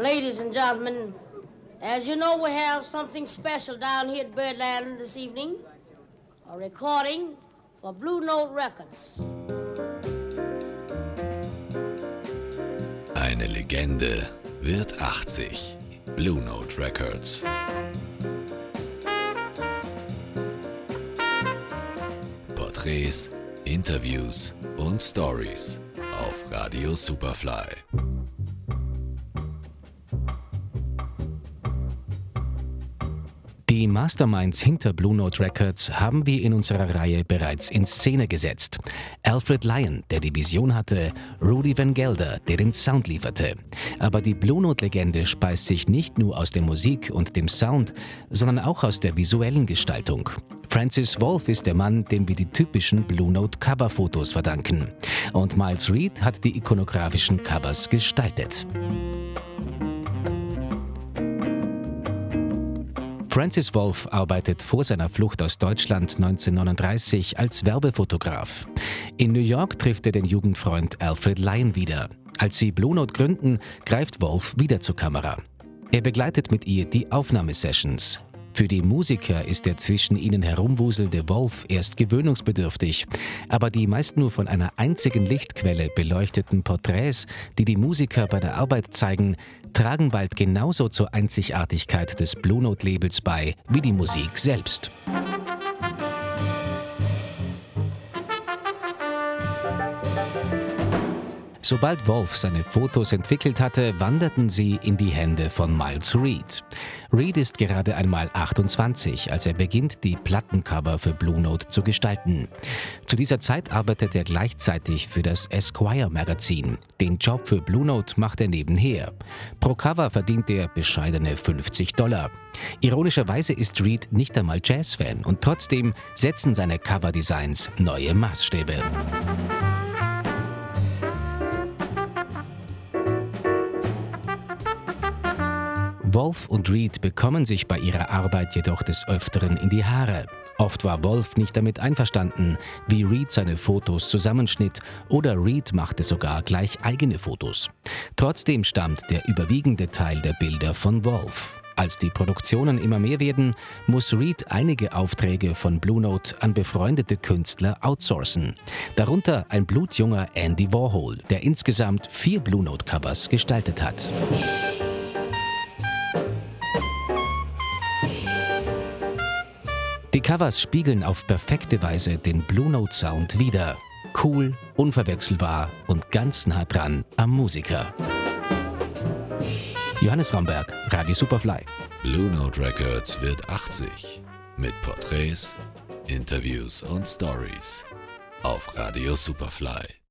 Ladies and gentlemen, as you know, we have something special down here at Birdland this evening. A recording for Blue Note Records. Eine Legende wird 80. Blue Note Records. Porträts, Interviews und Stories auf Radio Superfly. Die Masterminds hinter Blue Note Records haben wir in unserer Reihe bereits in Szene gesetzt. Alfred Lyon, der die Vision hatte, Rudy Van Gelder, der den Sound lieferte. Aber die Blue Note-Legende speist sich nicht nur aus der Musik und dem Sound, sondern auch aus der visuellen Gestaltung. Francis Wolff ist der Mann, dem wir die typischen Blue Note Coverfotos verdanken. Und Miles Reed hat die ikonografischen Covers gestaltet. Francis Wolff arbeitet vor seiner Flucht aus Deutschland 1939 als Werbefotograf. In New York trifft er den Jugendfreund Alfred Lyon wieder. Als sie Blue Note gründen, greift Wolff wieder zur Kamera. Er begleitet mit ihr die Aufnahmesessions. Für die Musiker ist der zwischen ihnen herumwuselnde Wolf erst gewöhnungsbedürftig, aber die meist nur von einer einzigen Lichtquelle beleuchteten Porträts, die die Musiker bei der Arbeit zeigen, tragen bald genauso zur Einzigartigkeit des Blue Note Labels bei wie die Musik selbst. Sobald Wolf seine Fotos entwickelt hatte, wanderten sie in die Hände von Miles Reed. Reed ist gerade einmal 28, als er beginnt, die Plattencover für Blue Note zu gestalten. Zu dieser Zeit arbeitet er gleichzeitig für das Esquire Magazin. Den Job für Blue Note macht er nebenher. Pro Cover verdient er bescheidene 50 Dollar. Ironischerweise ist Reed nicht einmal Jazzfan und trotzdem setzen seine Coverdesigns neue Maßstäbe. Wolf und Reed bekommen sich bei ihrer Arbeit jedoch des Öfteren in die Haare. Oft war Wolf nicht damit einverstanden, wie Reed seine Fotos zusammenschnitt oder Reed machte sogar gleich eigene Fotos. Trotzdem stammt der überwiegende Teil der Bilder von Wolf. Als die Produktionen immer mehr werden, muss Reed einige Aufträge von Blue Note an befreundete Künstler outsourcen. Darunter ein blutjunger Andy Warhol, der insgesamt vier Blue Note Covers gestaltet hat. Die Covers spiegeln auf perfekte Weise den Blue Note Sound wider. Cool, unverwechselbar und ganz nah dran am Musiker. Johannes Ramberg, Radio Superfly. Blue Note Records wird 80 mit Porträts, Interviews und Stories auf Radio Superfly.